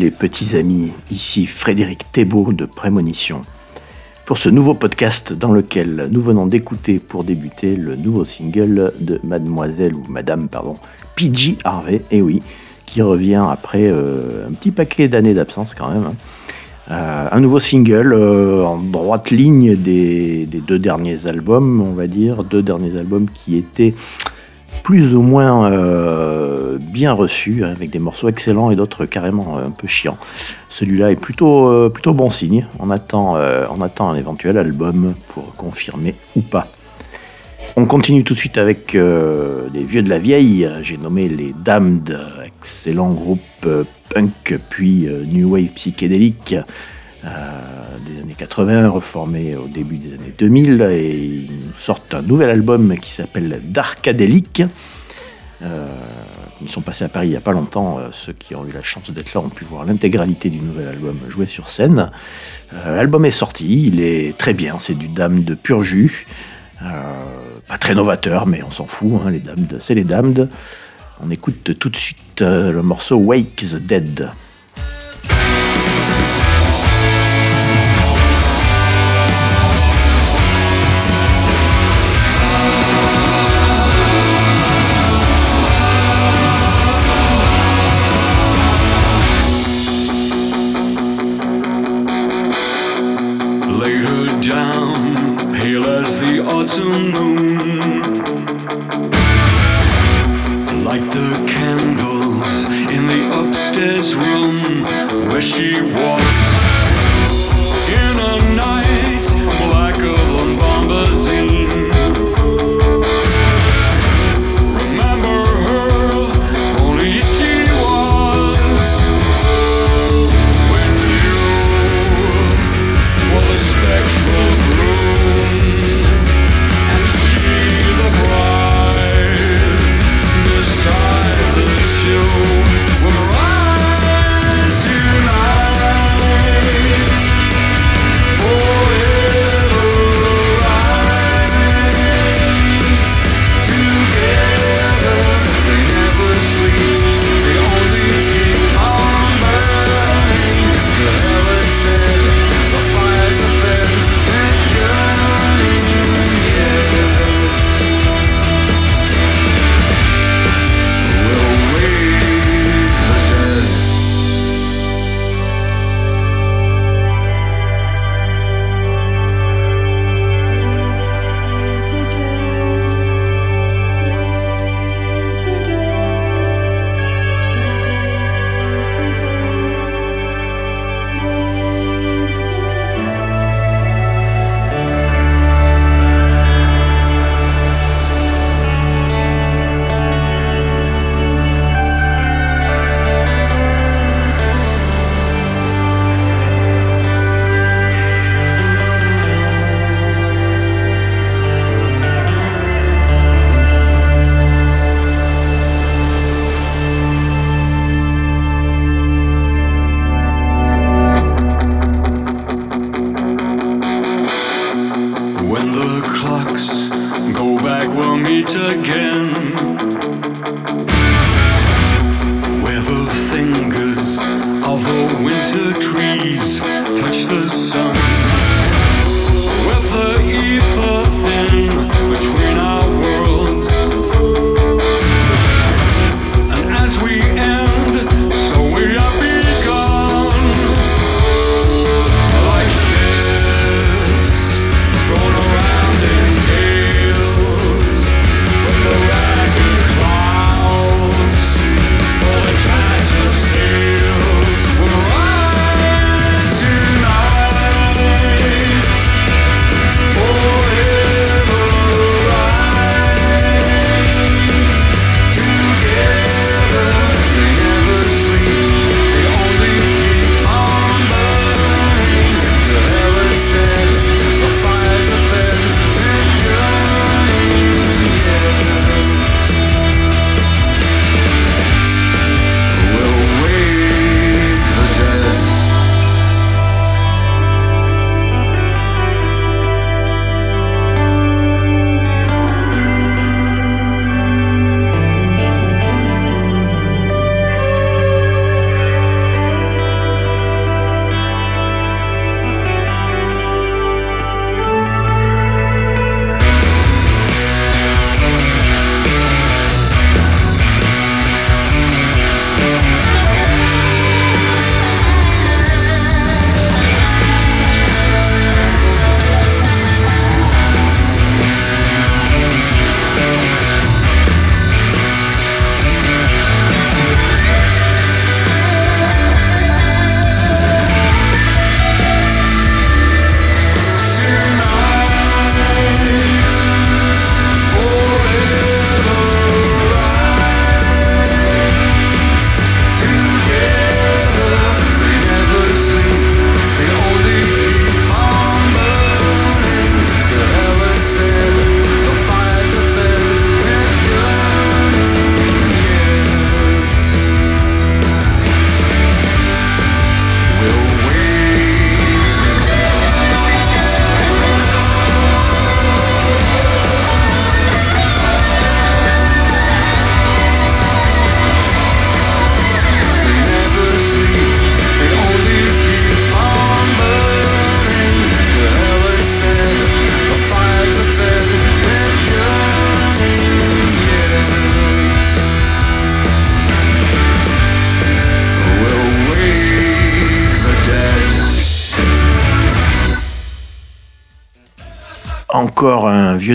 Les petits amis, ici Frédéric Thébault de Prémonition. Pour ce nouveau podcast dans lequel nous venons d'écouter pour débuter le nouveau single de Mademoiselle ou Madame, pardon, PG Harvey, et oui, qui revient après euh, un petit paquet d'années d'absence quand même. Hein. Euh, un nouveau single euh, en droite ligne des, deux derniers albums, on va dire, deux derniers albums qui étaient plus ou moins euh, bien reçus, hein, avec des morceaux excellents et d'autres carrément un peu chiants. Celui-là est plutôt, plutôt bon signe. On attend, on attend un éventuel album pour confirmer ou pas. On continue tout de suite avec les vieux de la vieille. J'ai nommé les Damned, excellent groupe punk puis new wave psychédélique euh, années 80, reformé au début des années 2000, et ils sortent un nouvel album qui s'appelle Darkadelic. Euh, ils sont passés à Paris il n'y a pas longtemps. Euh, ceux qui ont eu la chance d'être là ont pu voir l'intégralité du nouvel album joué sur scène. L'album est sorti, il est très bien, c'est du Dame de pur jus. pas très novateur, mais on s'en fout, hein, les dames c'est les dames. On écoute tout de suite le morceau Wake the Dead.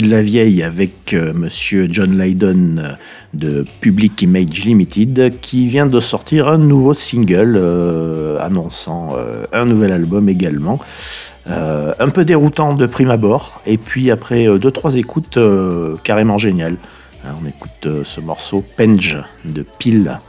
De la vieille avec euh, monsieur John Lydon euh, de Public Image Limited qui vient de sortir un nouveau single euh, annonçant un nouvel album également. un peu déroutant de prime abord et puis après deux trois écoutes carrément géniales. on écoute ce morceau Penge de Pile.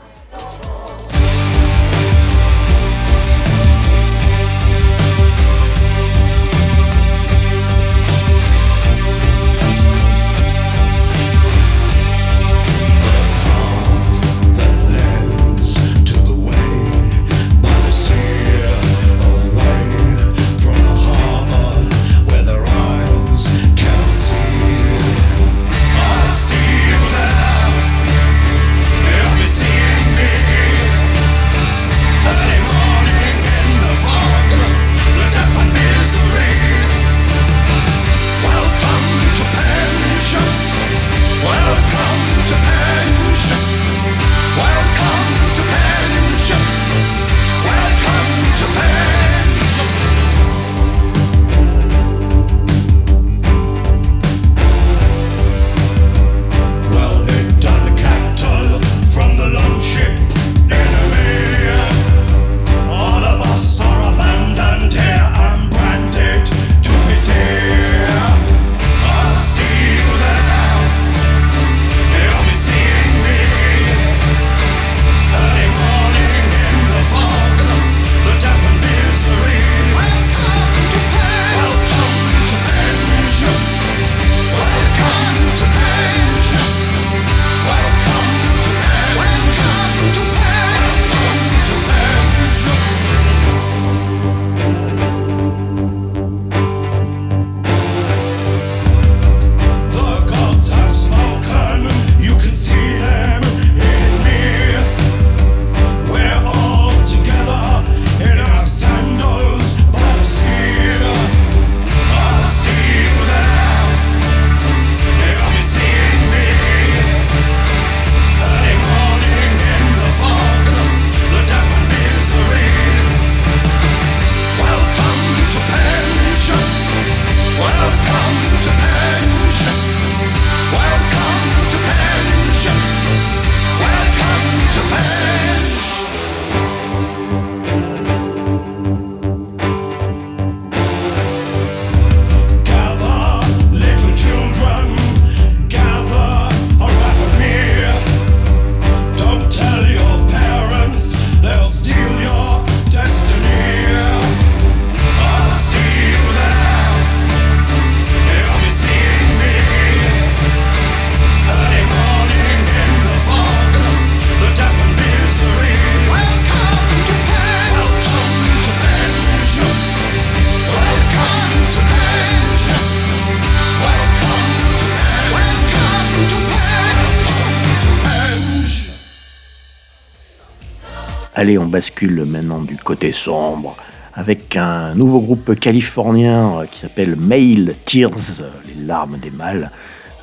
On bascule maintenant du côté sombre avec un nouveau groupe californien euh, qui s'appelle Male Tears, les larmes des mâles.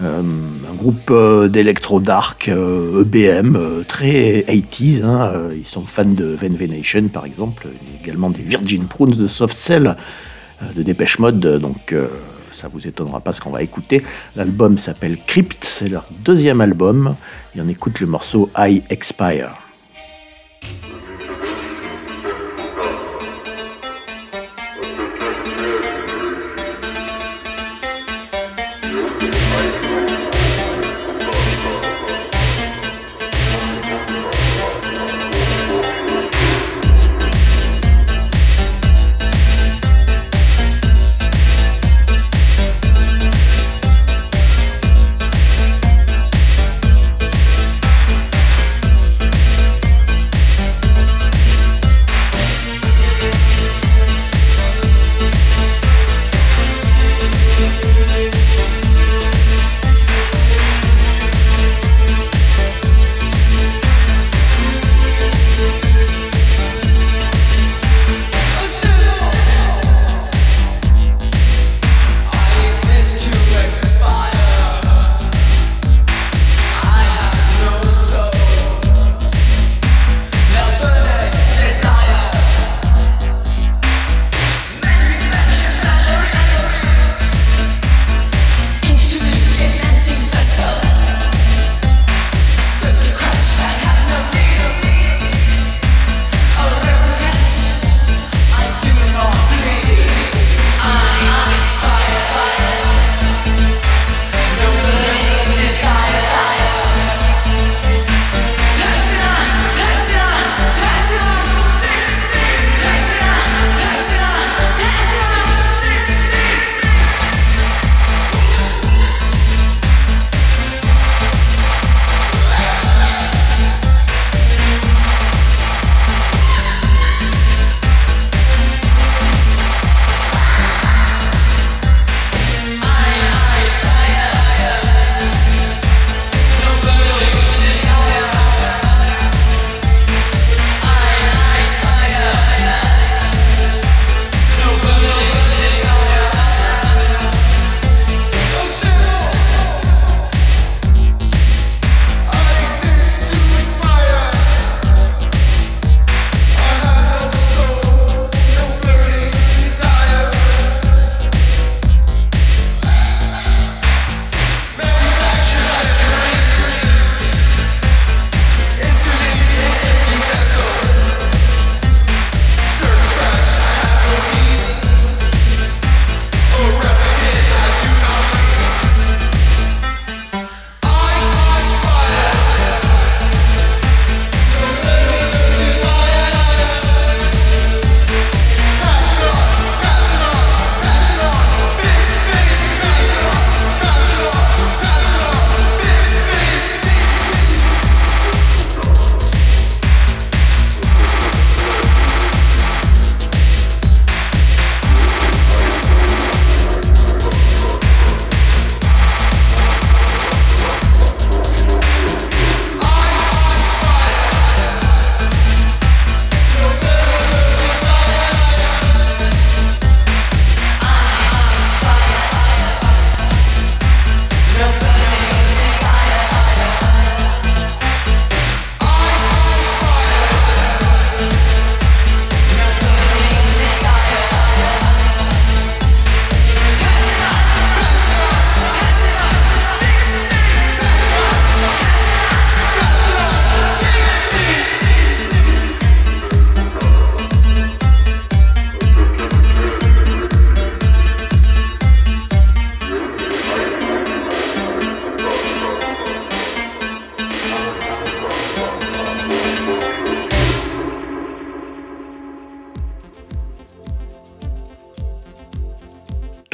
Euh, un groupe euh, d'électro dark EBM e très 80s. Hein, ils sont fans de Van Venation par exemple, également des Virgin Prunes de Soft Cell, de Dépêche Mode. Donc ça vous étonnera pas ce qu'on va écouter. L'album s'appelle Crypt, c'est leur deuxième album. Et on écoute le morceau I Expire.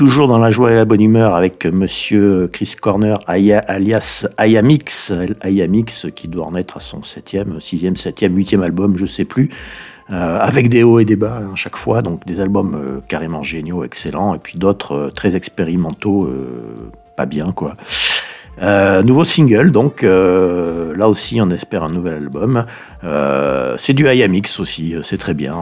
Toujours dans la joie et la bonne humeur avec monsieur Chris Corner alias Ayamix, Ayamix qui doit en être à son 7e, 6e, 7e, 8e album, je sais plus. Euh, avec des hauts et des bas à hein, chaque fois, donc des albums euh, carrément géniaux, excellents, et puis d'autres euh, très expérimentaux, pas bien quoi. Nouveau single, donc là aussi on espère un nouvel album. c'est du IAMX aussi, c'est très bien,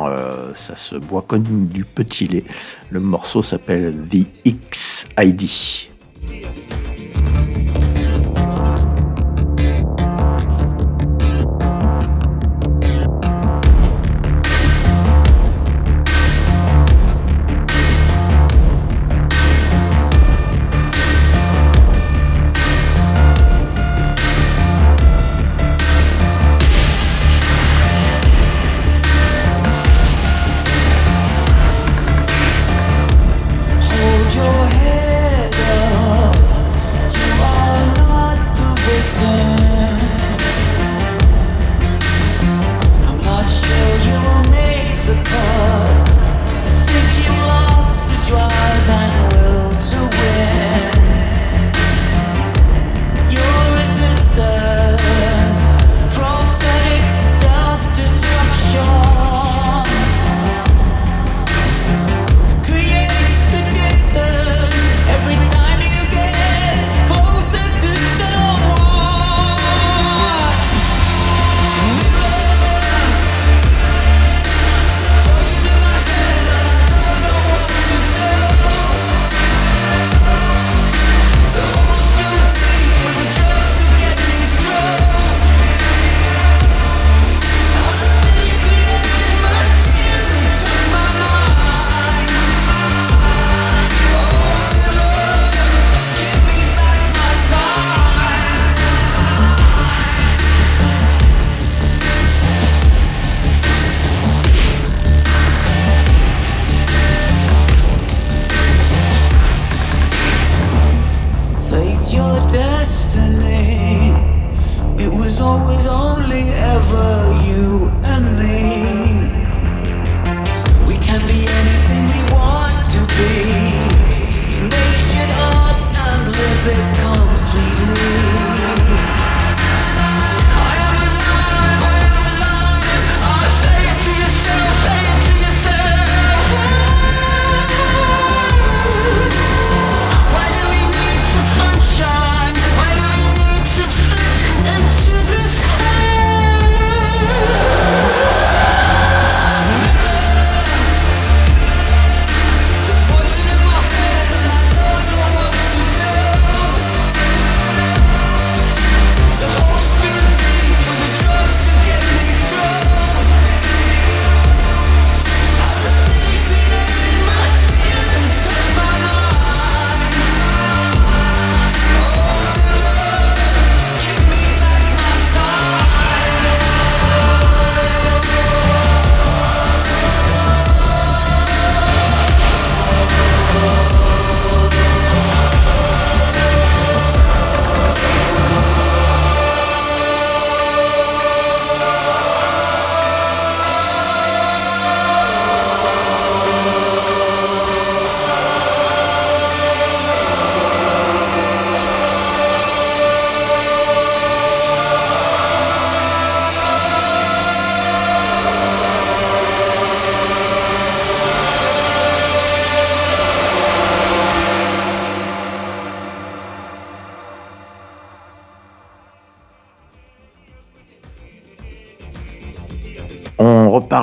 ça se boit comme du petit lait. Le morceau s'appelle The XID.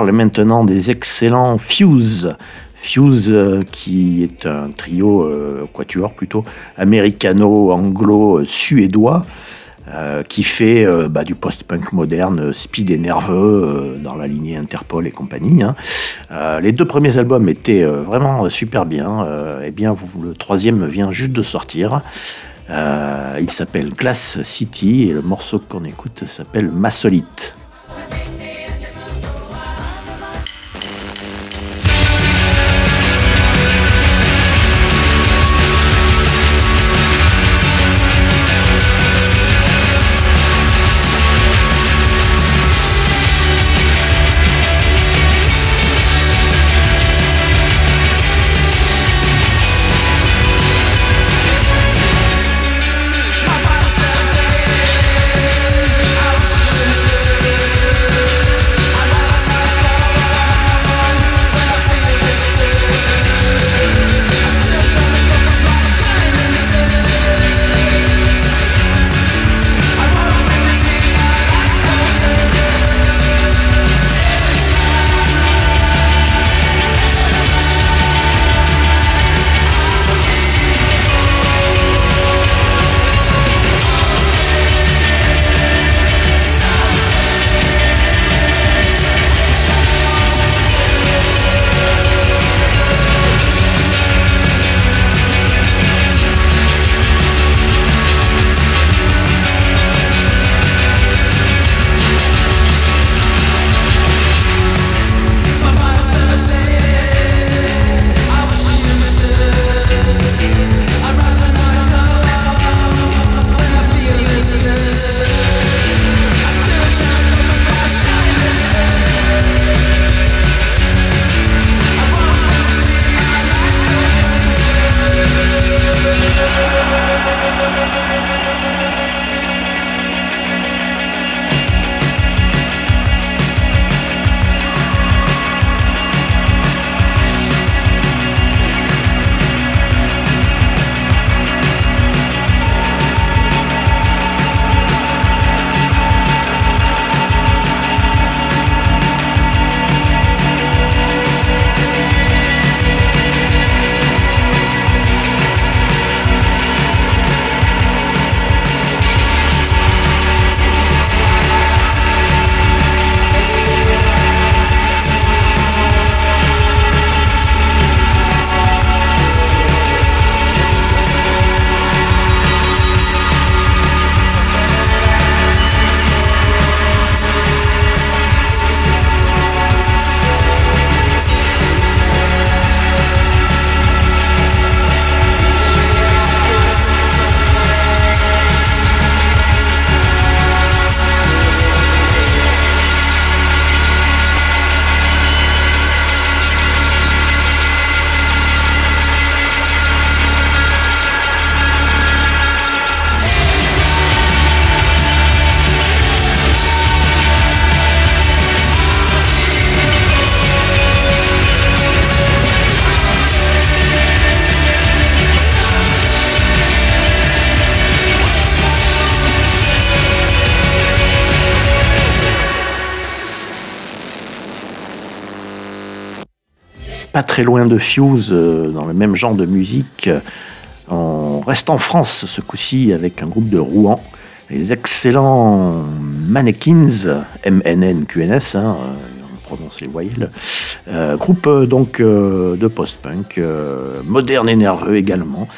Parle maintenant des excellents Fuse. Fuse, euh, qui est un trio, euh, quatuor plutôt, américano-anglo-suédois, euh, qui fait bah, du post-punk moderne, speed et nerveux, dans la lignée Interpol et compagnie. Hein. les deux premiers albums étaient vraiment super bien. et bien, le troisième vient juste de sortir. il s'appelle Glass City et le morceau qu'on écoute s'appelle Massolite. Très loin de Fuse, dans le même genre de musique. On reste en France ce coup-ci avec un groupe de Rouen, les excellents Mannequins, M-N-N-Q-N-S, hein, on prononce les voyelles. groupe donc de post-punk, moderne et nerveux également.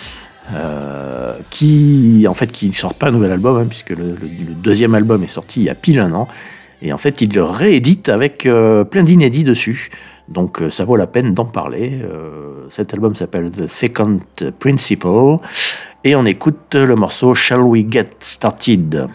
qui en fait qui sort pas un nouvel album hein, puisque le, deuxième album est sorti il y a pile un an et en fait, il le réédite avec euh, plein d'inédits dessus. Donc euh, ça vaut la peine d'en parler. Euh, cet album s'appelle The Second Principle. Et on écoute le morceau Shall We Get Started?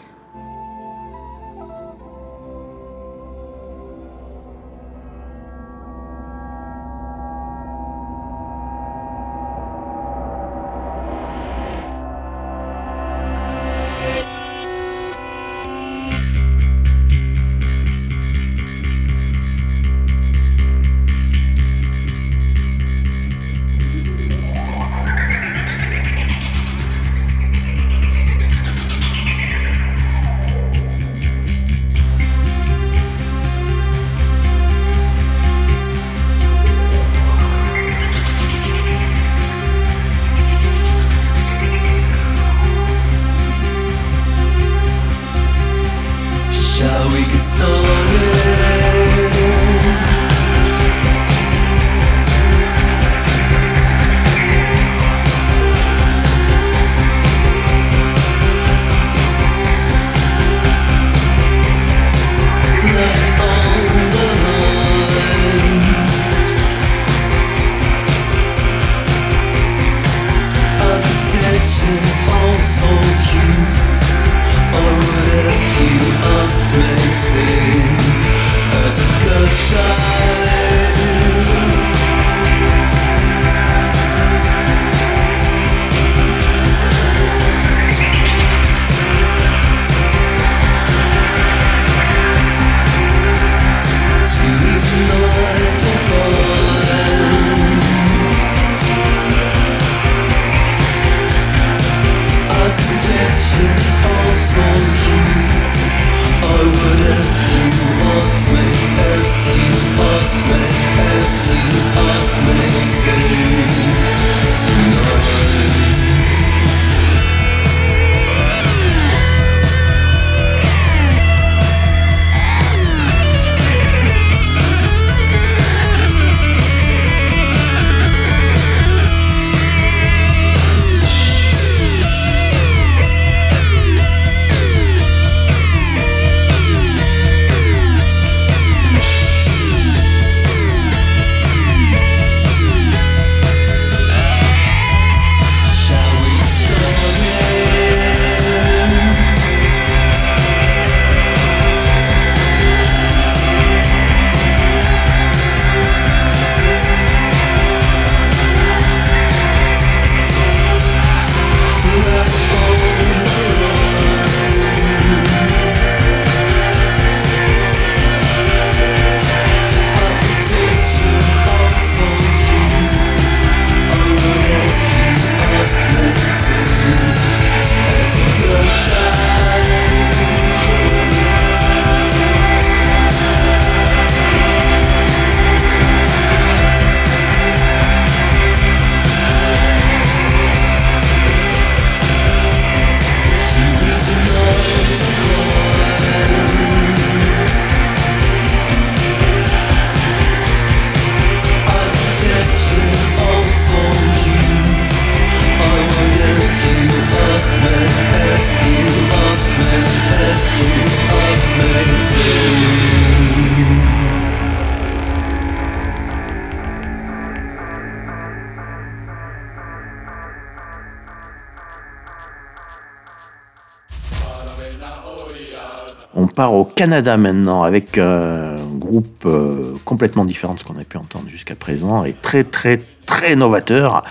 Canada maintenant avec un groupe euh, complètement différent de ce qu'on a pu entendre jusqu'à présent et très très très novateur.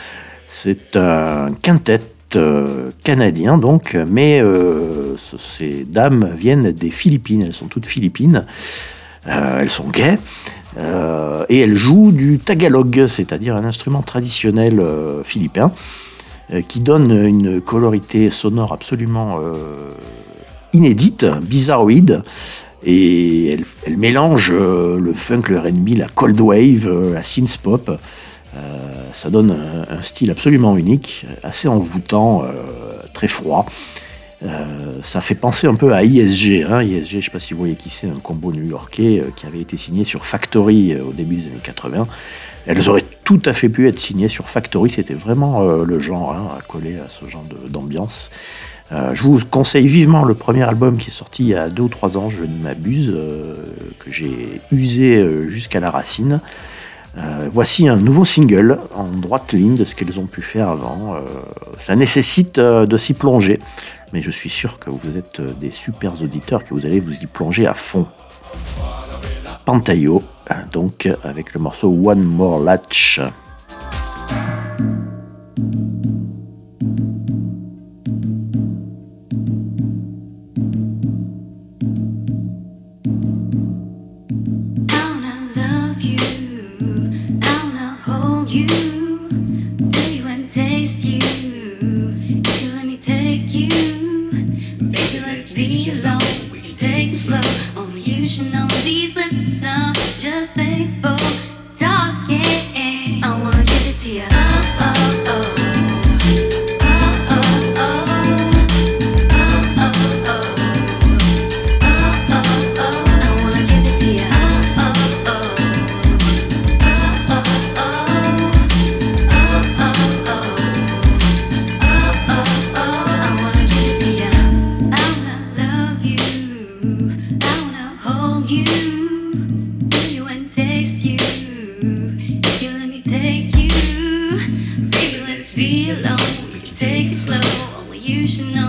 C'est un quintet euh, canadien donc, mais euh, ces dames viennent des Philippines, elles sont toutes philippines, elles sont gays. et elles jouent du tagalog, c'est-à-dire un instrument traditionnel philippin, qui donne une colorité sonore absolument inédite, bizarroïde. Et elle, mélange le funk, le RB, la cold wave, la synth pop. ça donne un, style absolument unique, assez envoûtant, très froid. ça fait penser un peu à ISG. Hein. ISG, je ne sais pas si vous voyez qui c'est, un combo new-yorkais qui avait été signé sur Factory au début des années 80. Elles auraient tout à fait pu être signées sur Factory, c'était vraiment euh, le genre hein, à coller à ce genre d'ambiance. Euh, je vous conseille vivement le premier album qui est sorti il y a deux ou trois ans, je ne m'abuse, euh, que j'ai usé jusqu'à la racine. voici un nouveau single en droite ligne de ce qu'elles ont pu faire avant. ça nécessite de s'y plonger, mais je suis sûr que vous êtes des super auditeurs, que vous allez vous y plonger à fond. Pantayo, donc avec le morceau One More Latch.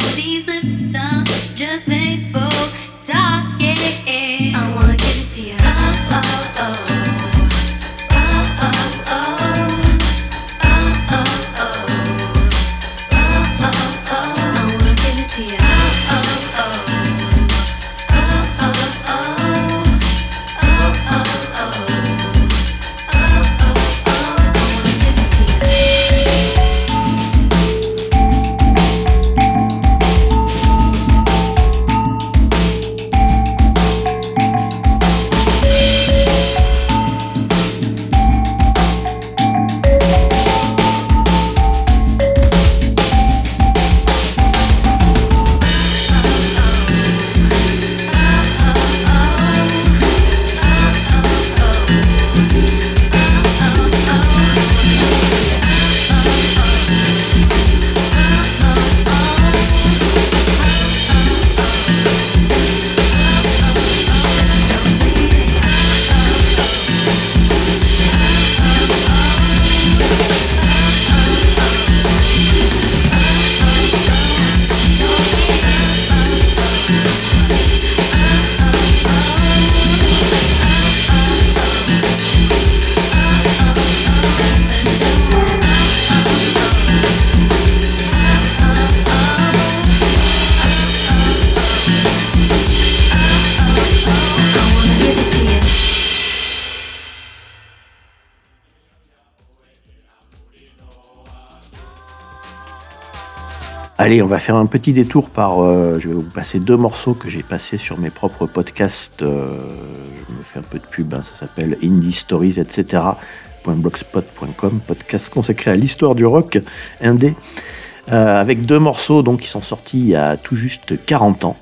Allez, on va faire un petit détour par. Euh, je vais vous passer deux morceaux que j'ai passés sur mes propres podcasts. Euh, je me fais un peu de pub, hein, ça s'appelle Indie Stories, etc. .blogspot.com, podcast consacré à l'histoire du rock indé, euh, avec deux morceaux donc, qui sont sortis il y a tout juste 40 ans.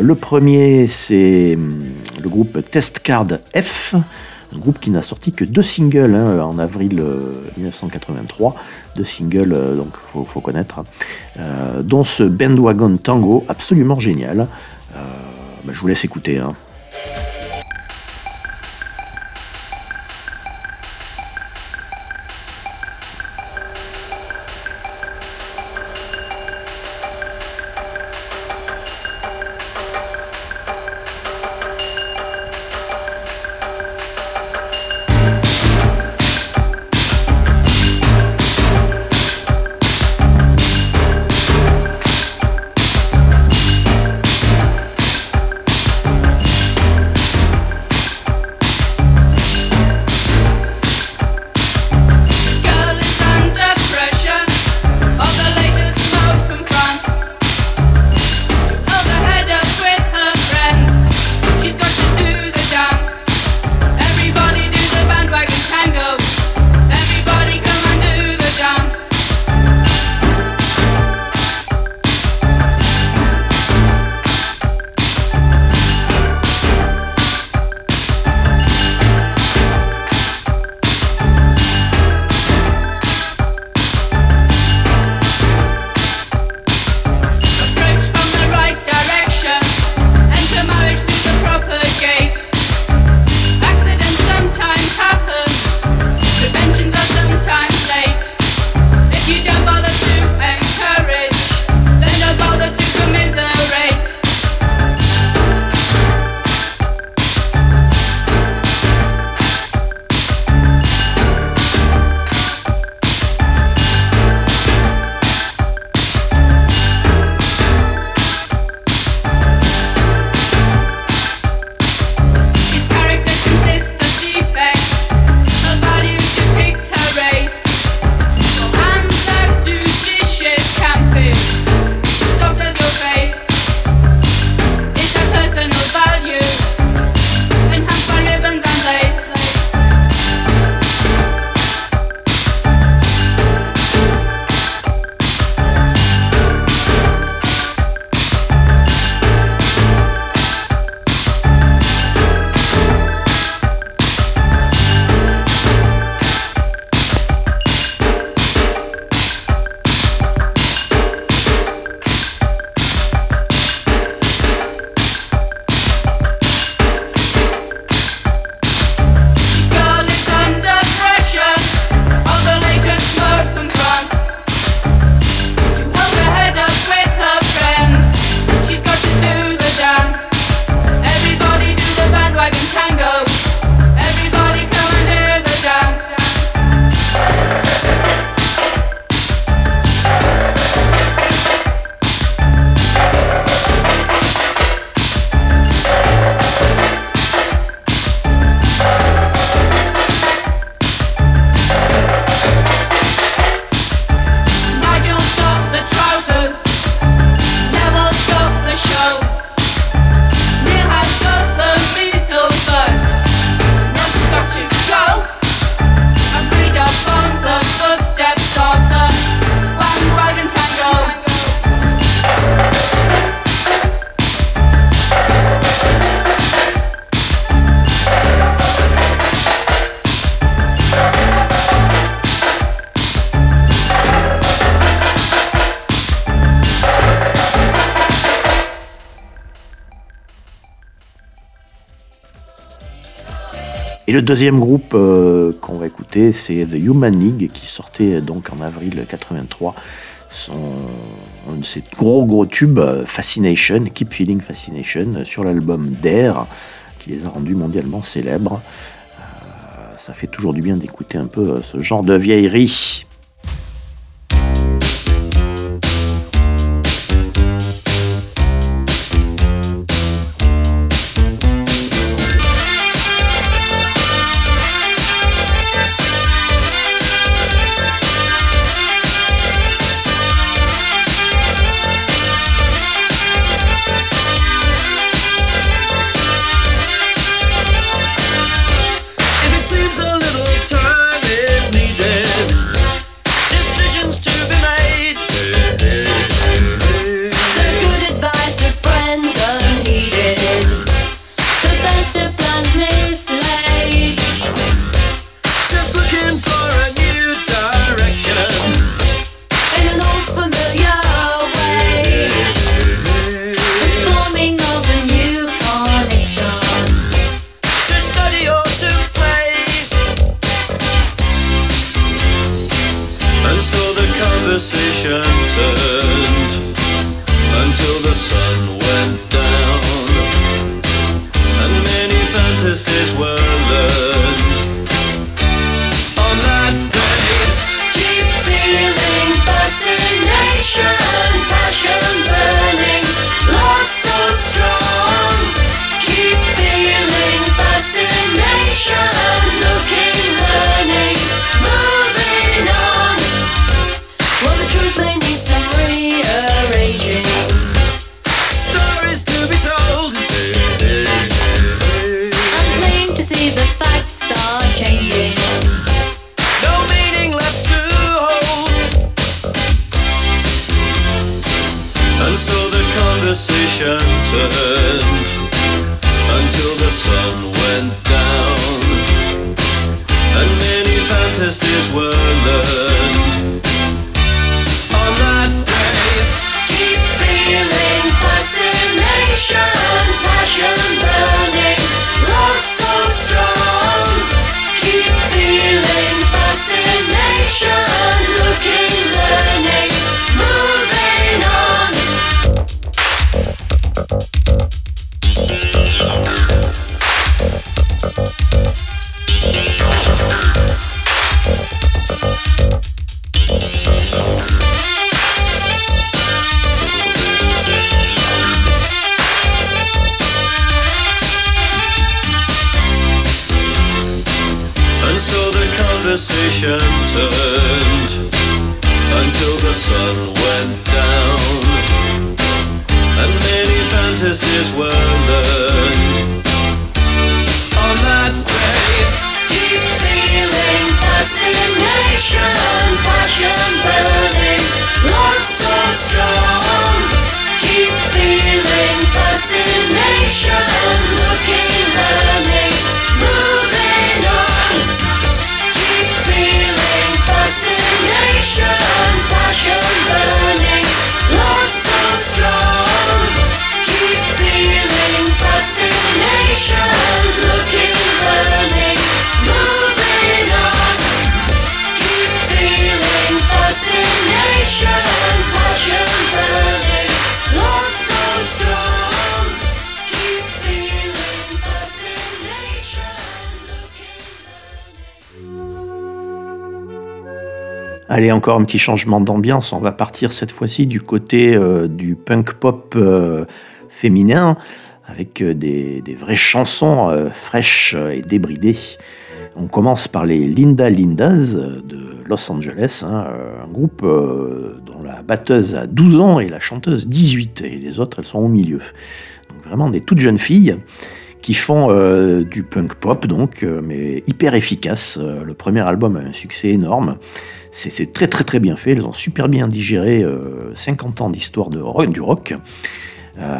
le premier, c'est hum, le groupe Test Card F, un groupe qui n'a sorti que deux singles hein, en avril 1983, euh, deux singles, euh, donc faut, faut connaître, hein. euh, dont ce Bandwagon Tango absolument génial. Bah, je vous laisse écouter. Hein. Et le deuxième groupe euh, qu'on va écouter, c'est The Human League, qui sortait donc en avril 83 son, un ses gros gros tubes, Fascination, Keep Feeling Fascination, sur l'album Dare, qui les a rendus mondialement célèbres. Euh, ça fait toujours du bien d'écouter un peu ce genre de vieillerie. Jesus's word. Allez, encore un petit changement d'ambiance. On va partir cette fois-ci du côté euh, du punk pop euh, féminin avec euh, des, vraies chansons fraîches et débridées. On commence par les Linda Lindas de Los Angeles, hein, un groupe dont la batteuse a 12 ans et la chanteuse 18, et les autres elles sont au milieu. Donc vraiment des toutes jeunes filles qui font du punk pop donc, mais hyper efficace. le premier album a un succès énorme. C'est très très très bien fait, ils ont super bien digéré 50 euh, ans d'histoire du rock. Euh,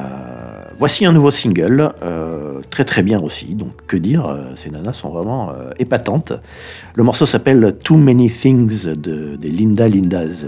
voici un nouveau single, euh, très très bien aussi, donc que dire, ces nanas sont vraiment épatantes. Le morceau s'appelle Too Many Things de, des Linda Lindas.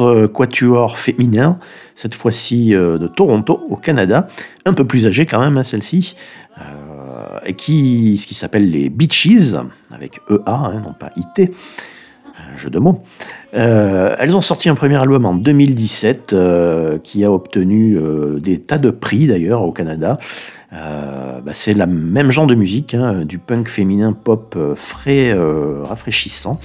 Autre quatuor féminin, cette fois-ci de Toronto, au Canada, un peu plus âgée quand même, hein, celle-ci, et qui, ce qui s'appelle les Beaches, avec EA, hein, non pas IT, jeu de mots. elles ont sorti un premier album en 2017 qui a obtenu des tas de prix d'ailleurs au Canada. Euh, bah, c'est le même genre de musique, hein, du punk féminin pop euh, frais, euh, rafraîchissant.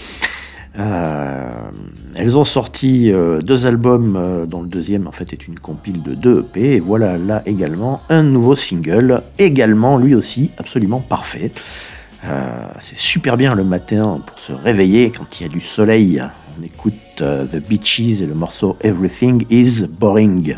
Elles ont sorti deux albums, dont le deuxième en fait est une compile de deux EP. Et voilà là également un nouveau single, également lui aussi absolument parfait. c'est super bien le matin pour se réveiller quand il y a du soleil. On écoute The Beaches et le morceau Everything is Boring.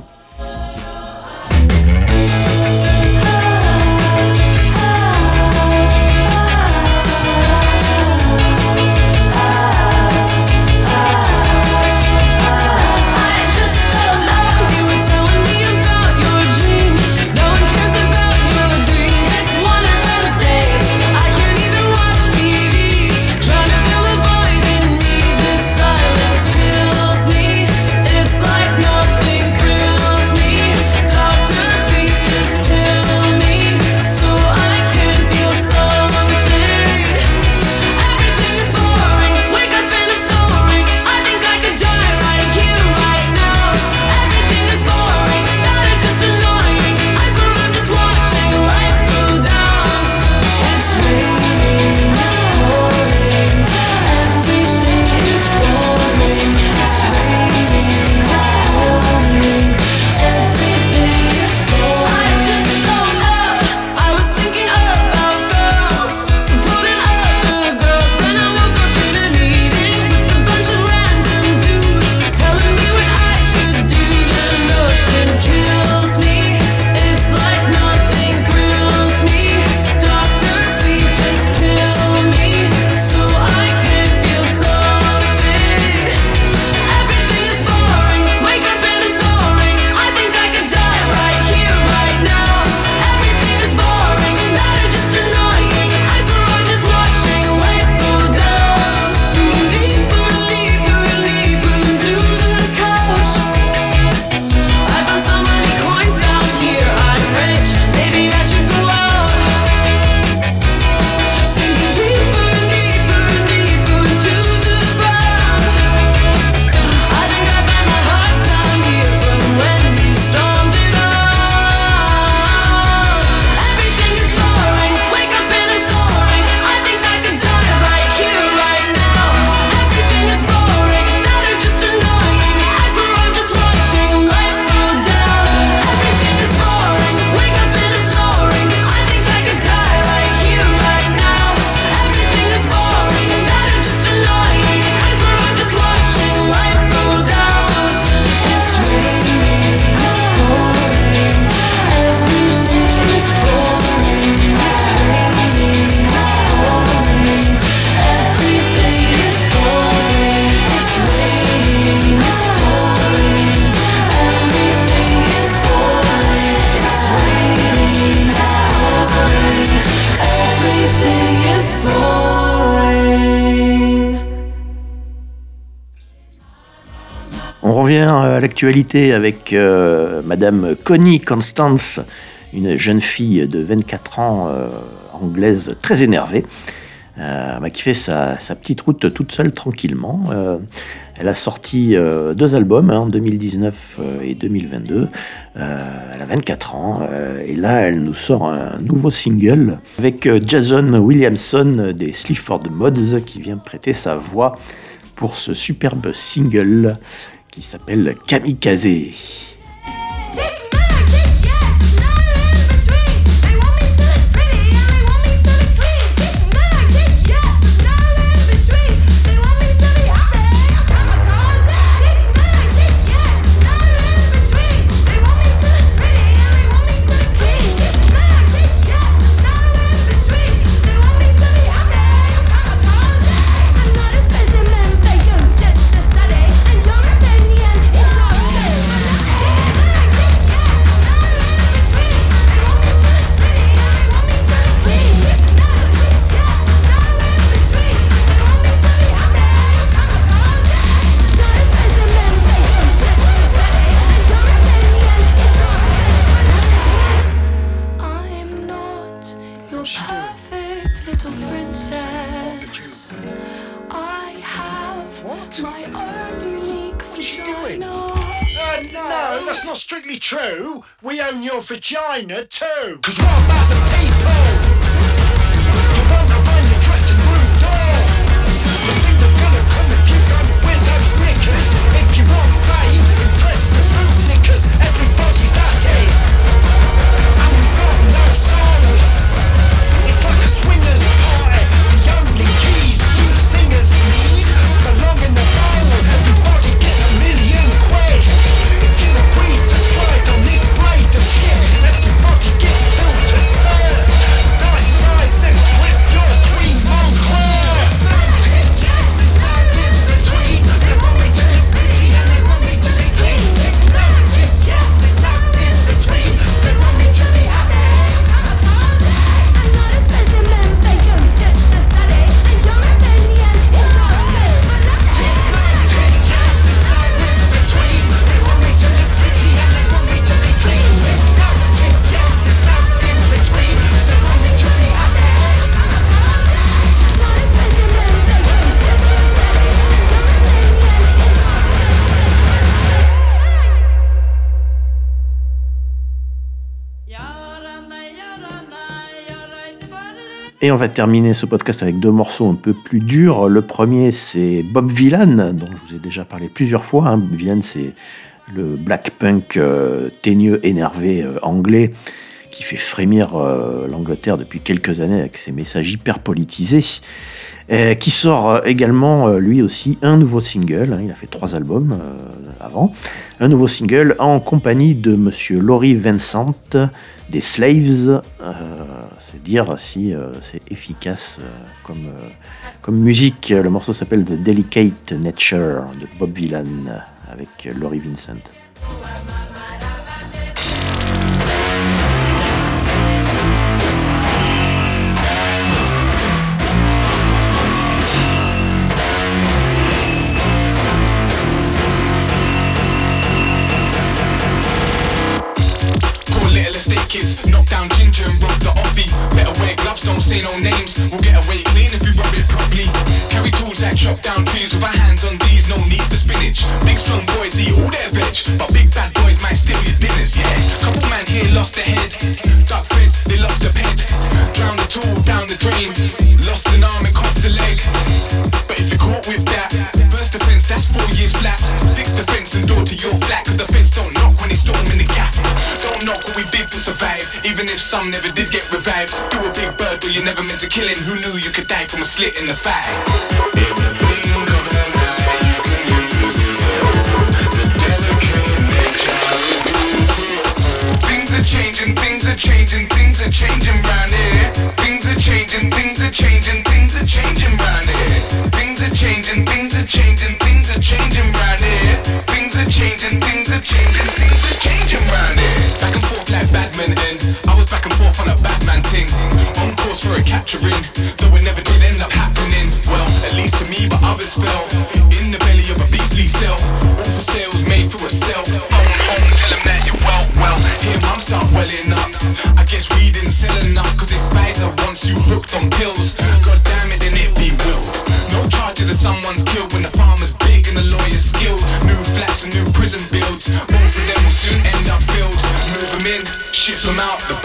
L'actualité avec euh, Madame Connie Constance, une jeune fille de 24 ans euh, anglaise très énervée. Euh, bah, qui fait sa, petite route toute seule tranquillement. elle a sorti deux albums hein, en 2019 et 2022. elle a 24 ans et là elle nous sort un nouveau single avec Jason Williamson des Sleaford Mods qui vient prêter sa voix pour ce superbe single qui s'appelle Kamikaze. we own your vagina too. Cause we're about the people. Et on va terminer ce podcast avec deux morceaux un peu plus durs. Le premier, c'est Bob Villan, dont je vous ai déjà parlé plusieurs fois. Hein. Villan, c'est le black punk euh, teigneux, énervé euh, anglais qui fait frémir euh, l'Angleterre depuis quelques années avec ses messages hyper politisés, qui sort également lui aussi un nouveau single. Hein. Il a fait trois albums avant. Un nouveau single en compagnie de monsieur Laurie Vincent des Slaves, c'est dire si euh, c'est efficace euh, comme, euh, comme musique. Le morceau s'appelle The Delicate Nature de Bob Dylan avec Laurie Vincent. ain't no name The fact.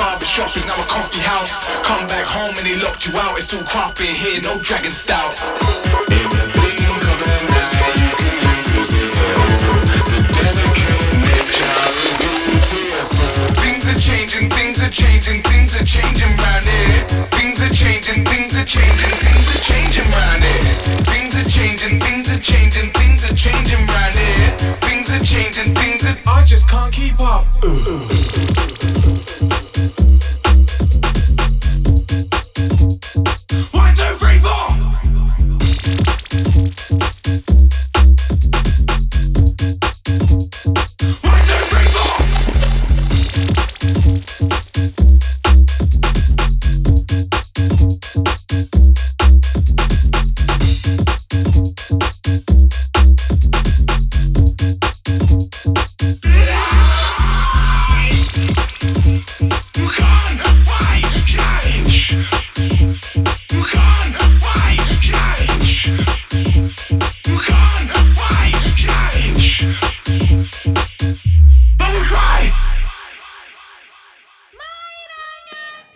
barber shop is now a coffee house. Come back home and they locked you out. It's too crop in here, no dragon stout. In the of you can. The. Things are changing, things are changing, things are changing round. Things are changing, things are changing, things are changing. Things are changing.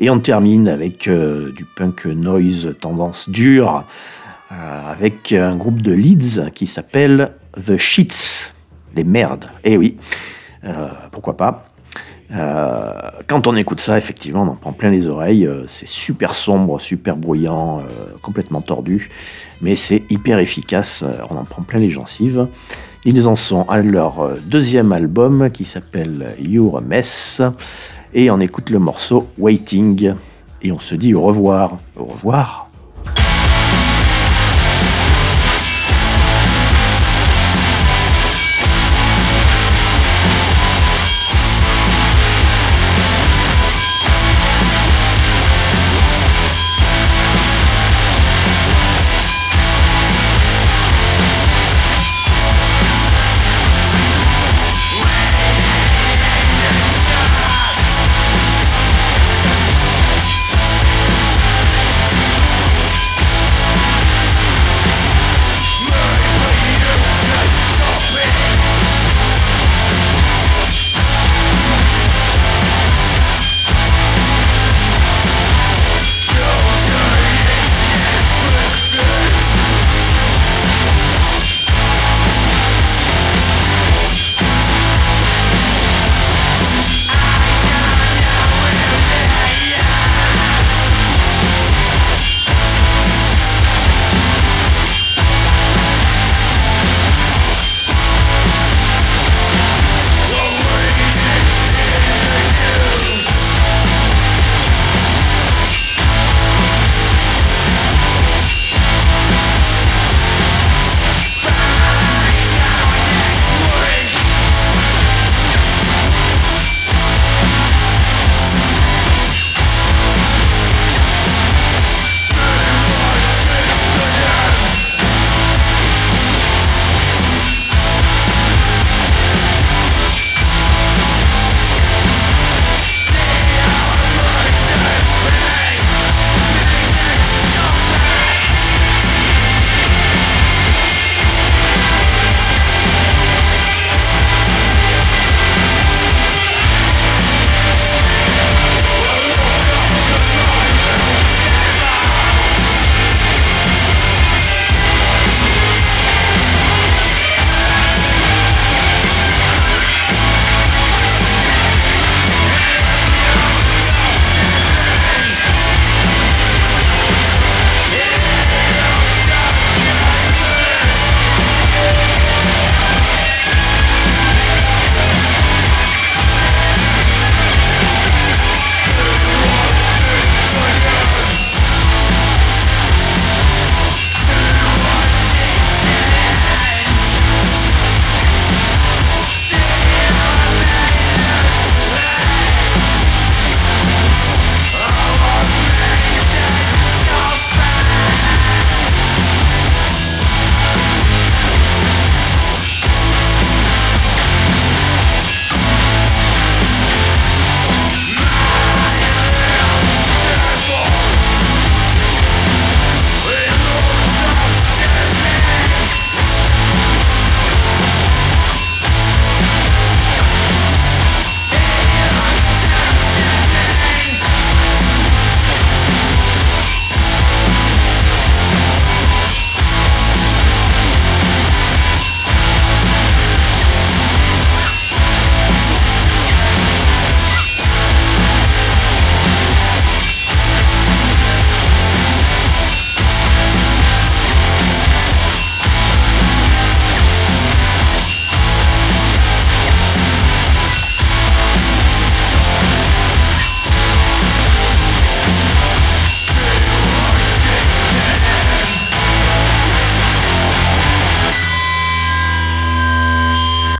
Et on termine avec euh, du punk noise tendance dure, euh, avec un groupe de Leeds qui s'appelle The Shits, les merdes. Eh oui, euh, pourquoi pas. Quand on écoute ça, effectivement, on en prend plein les oreilles. C'est super sombre, super bruyant, complètement tordu, mais c'est hyper efficace. On en prend plein les gencives. Ils en sont à leur deuxième album qui s'appelle Your Mess, et on écoute le morceau Waiting. Et on se dit au revoir. Au revoir.